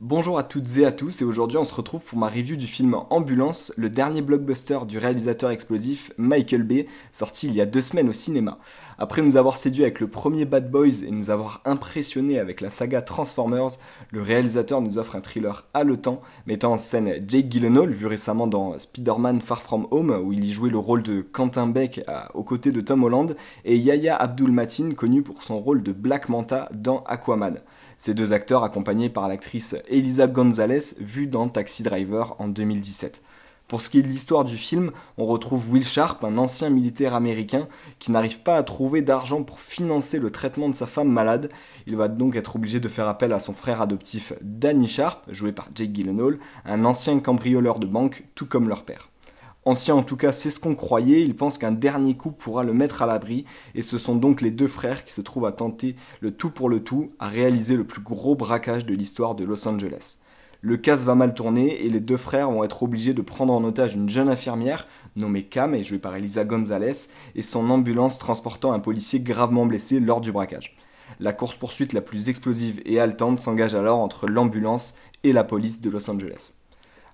Bonjour à toutes et à tous et aujourd'hui on se retrouve pour ma review du film Ambulance, le dernier blockbuster du réalisateur explosif Michael Bay, sorti il y a deux semaines au cinéma. Après nous avoir séduit avec le premier Bad Boys et nous avoir impressionné avec la saga Transformers, le réalisateur nous offre un thriller haletant mettant en scène Jake Gyllenhaal, vu récemment dans Spider-Man Far From Home où il y jouait le rôle de Quentin Beck aux côtés de Tom Holland, et Yahya Abdul Matin connu pour son rôle de Black Manta dans Aquaman. Ces deux acteurs accompagnés par l'actrice Elisa Gonzalez, vue dans Taxi Driver en 2017. Pour ce qui est de l'histoire du film, on retrouve Will Sharp, un ancien militaire américain qui n'arrive pas à trouver d'argent pour financer le traitement de sa femme malade. Il va donc être obligé de faire appel à son frère adoptif Danny Sharp, joué par Jake Gyllenhaal, un ancien cambrioleur de banque, tout comme leur père. Ancien en tout cas, c'est ce qu'on croyait, il pense qu'un dernier coup pourra le mettre à l'abri, et ce sont donc les deux frères qui se trouvent à tenter le tout pour le tout, à réaliser le plus gros braquage de l'histoire de Los Angeles. Le casse va mal tourner et les deux frères vont être obligés de prendre en otage une jeune infirmière, nommée Cam et jouée par Elisa Gonzalez, et son ambulance transportant un policier gravement blessé lors du braquage. La course-poursuite la plus explosive et haletante s'engage alors entre l'ambulance et la police de Los Angeles.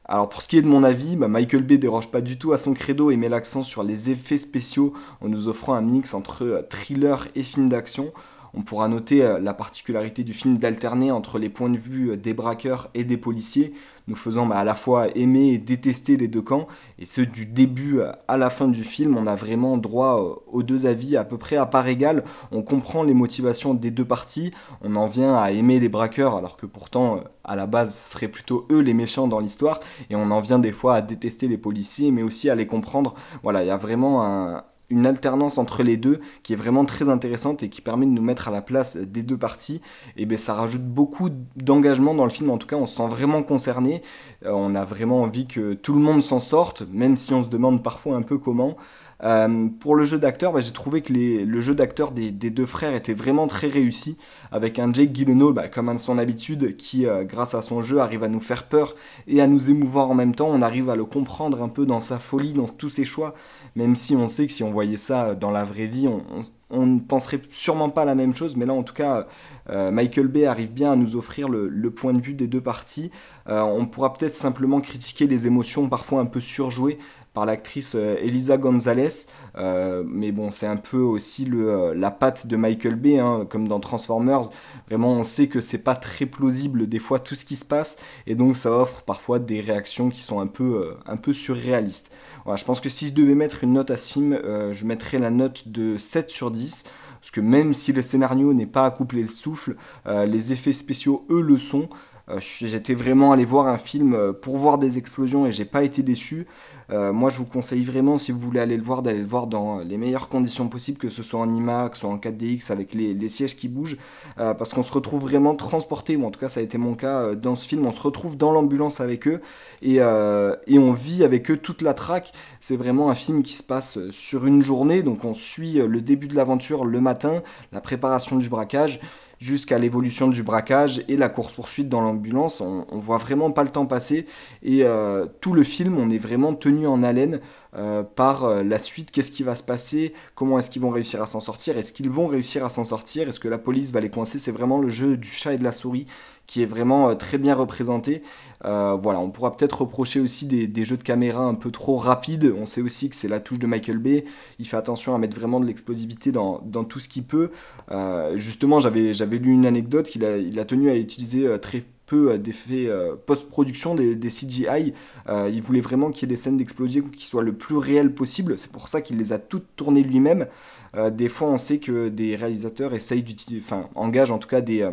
Alors pour ce qui est de mon avis, bah, Michael Bay déroge pas du tout à son credo et met l'accent sur les effets spéciaux en nous offrant un mix entre euh, thriller et film d'action. On pourra noter euh, la particularité du film d'alterner entre les points de vue euh, des braqueurs et des policiers, nous faisant bah, à la fois aimer et détester les deux camps, et ce du début à la fin du film, on a vraiment droit aux deux avis à peu près à part égale, on comprend les motivations des deux parties, on en vient à aimer les braqueurs alors que pourtant à la base ce seraient plutôt eux les méchants dans l'histoire, et on en vient des fois à détester les policiers, mais aussi à les comprendre, voilà, il y a vraiment un, une alternance entre les deux qui est vraiment très intéressante et qui permet de nous mettre à la place des deux parties. Et bien ça rajoute beaucoup d'engagement dans le film, en tout cas on se sent vraiment concerné, euh, on a vraiment envie que tout le monde s'en sorte, même si on se demande parfois un peu comment. Euh, pour le jeu d'acteur, bah, j'ai trouvé que le jeu d'acteur des, deux frères était vraiment très réussi, avec un Jake Gyllenhaal, bah, comme à son habitude, qui, euh, grâce à son jeu, arrive à nous faire peur et à nous émouvoir en même temps. On arrive à le comprendre un peu dans sa folie, dans tous ses choix, même si on sait que si on voyait ça dans la vraie vie, on, ne penserait sûrement pas la même chose, mais là en tout cas, euh, Michael Bay arrive bien à nous offrir le, point de vue des deux parties. on pourra peut-être simplement critiquer les émotions parfois un peu surjouées par l'actrice euh, Elisa Gonzalez. Euh, mais bon, c'est un peu aussi euh, la patte de Michael Bay, hein, comme dans Transformers. Vraiment, on sait que c'est pas très plausible des fois tout ce qui se passe, et donc ça offre parfois des réactions qui sont un peu, un peu surréalistes. Voilà, je pense que si je devais mettre une note à ce film, je mettrais la note de 7 sur 10 parce que même si le scénario n'est pas à coupler le souffle, les effets spéciaux, eux, le sont. Euh, j'étais vraiment allé voir un film euh, pour voir des explosions et j'ai pas été déçu. Euh, moi, je vous conseille vraiment, si vous voulez aller le voir, d'aller le voir dans les meilleures conditions possibles, que ce soit en IMAX ou en 4DX avec les, sièges qui bougent, parce qu'on se retrouve vraiment transporté, ou en tout cas ça a été mon cas dans ce film, on se retrouve dans l'ambulance avec eux et, et, on vit avec eux toute la traque. C'est vraiment un film qui se passe sur une journée, donc on suit le début de l'aventure le matin, la préparation du braquage jusqu'à l'évolution du braquage et la course-poursuite dans l'ambulance. On, voit vraiment pas le temps passer et euh, tout le film, on est vraiment tenu en haleine euh, par euh, la suite. Qu'est-ce qui va se passer Comment est-ce qu'ils vont réussir à s'en sortir Est-ce qu'ils vont réussir à s'en sortir Est-ce que la police va les coincer C'est vraiment le jeu du chat et de la souris qui est vraiment euh, très bien représenté. Voilà, on pourra peut-être reprocher aussi des, jeux de caméra un peu trop rapides. On sait aussi que c'est la touche de Michael Bay. Il fait attention à mettre vraiment de l'explosivité dans, tout ce qu'il peut. Justement, j'avais lu une anecdote qu'il a, a tenu à utiliser très peu d'effets post-production des, CGI. il voulait vraiment qu'il y ait des scènes d'explosion qui soient le plus réelles possible. C'est pour ça qu'il les a toutes tournées lui-même. des fois, on sait que des réalisateurs essayent d'utiliser, enfin, engagent en tout cas des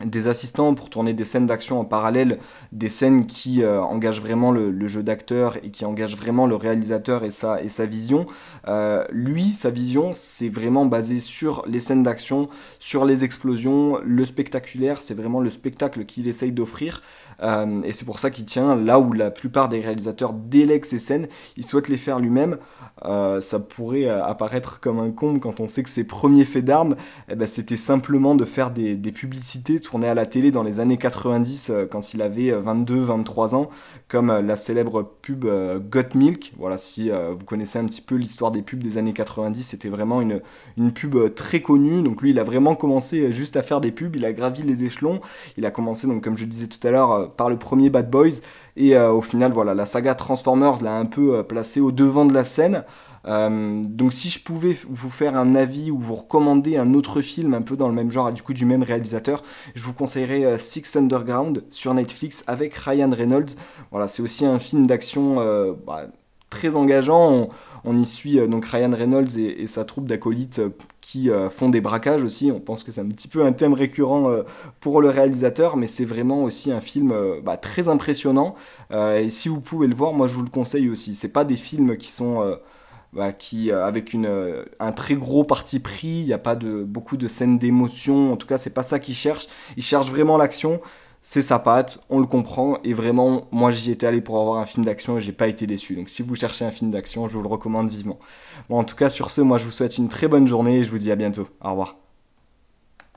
des assistants pour tourner des scènes d'action en parallèle, des scènes qui euh, engagent vraiment le, jeu d'acteur et qui engagent vraiment le réalisateur et sa, vision. Euh, lui, sa vision, c'est vraiment basé sur les scènes d'action, sur les explosions, le spectaculaire, c'est vraiment le spectacle qu'il essaye d'offrir. Euh, et c'est pour ça qu'il tient là où la plupart des réalisateurs délèguent ces scènes, il souhaite les faire lui-même. Euh, ça pourrait euh, apparaître comme un comble quand on sait que ses premiers faits d'armes, eh ben, c'était simplement de faire des, publicités tournées à la télé dans les années 90 quand il avait 22-23 ans, comme la célèbre pub Got Milk. Voilà, si vous connaissez un petit peu l'histoire des pubs des années 90, c'était vraiment une, une pub très connue. Donc lui, il a vraiment commencé juste à faire des pubs, il a gravi les échelons. Il a commencé, donc comme je disais tout à l'heure, par le premier Bad Boys. Et euh, au final, voilà, la saga Transformers l'a un peu euh, placé au devant de la scène. Euh, donc si je pouvais vous faire un avis ou vous recommander un autre film un peu dans le même genre, du coup du même réalisateur, je vous conseillerais Six Underground sur Netflix avec Ryan Reynolds. Voilà, c'est aussi un film d'action bah, très engageant. On, y suit donc Ryan Reynolds et sa troupe d'acolytes qui euh, font des braquages aussi. On pense que c'est un petit peu un thème récurrent euh, pour le réalisateur, mais c'est vraiment aussi un film euh, bah, très impressionnant. et si vous pouvez le voir, moi je vous le conseille aussi. C'est pas des films qui sont bah, qui avec un très gros parti pris. Il n'y a pas de beaucoup de scènes d'émotion. En tout cas, c'est pas ça qu'ils cherchent. Ils cherchent vraiment l'action c'est sa patte, on le comprend, et vraiment, moi j'y étais allé pour avoir un film d'action et j'ai pas été déçu. Donc si vous cherchez un film d'action, je vous le recommande vivement. En tout cas, sur ce, moi je vous souhaite une très bonne journée et je vous dis à bientôt. Au revoir.